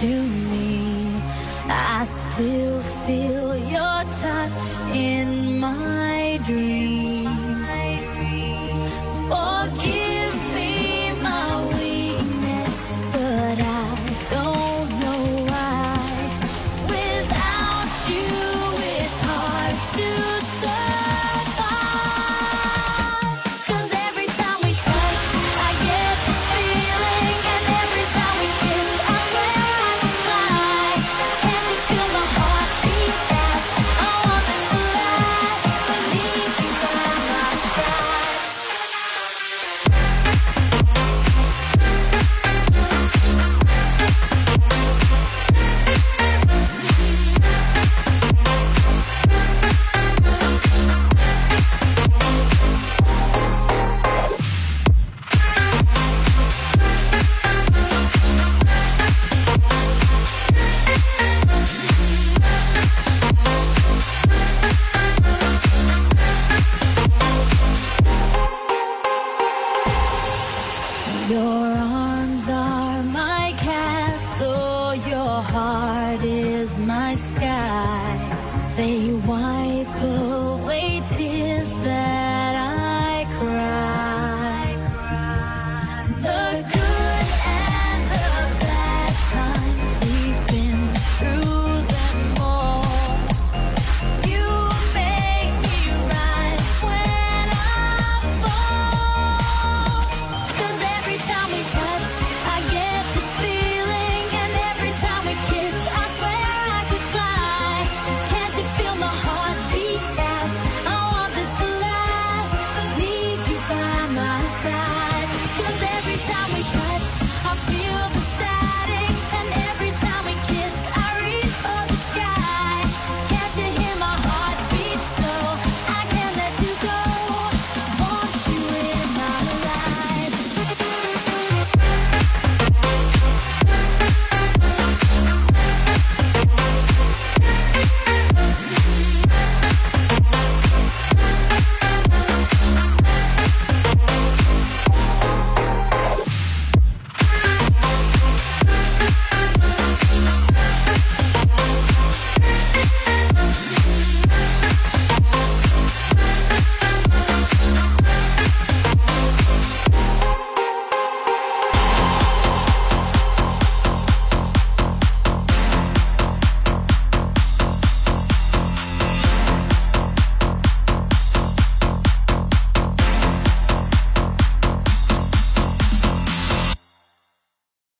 to me. I still feel your touch in my dream. Forgive me my weakness, but I don't know why. Without you, it's hard to survive. they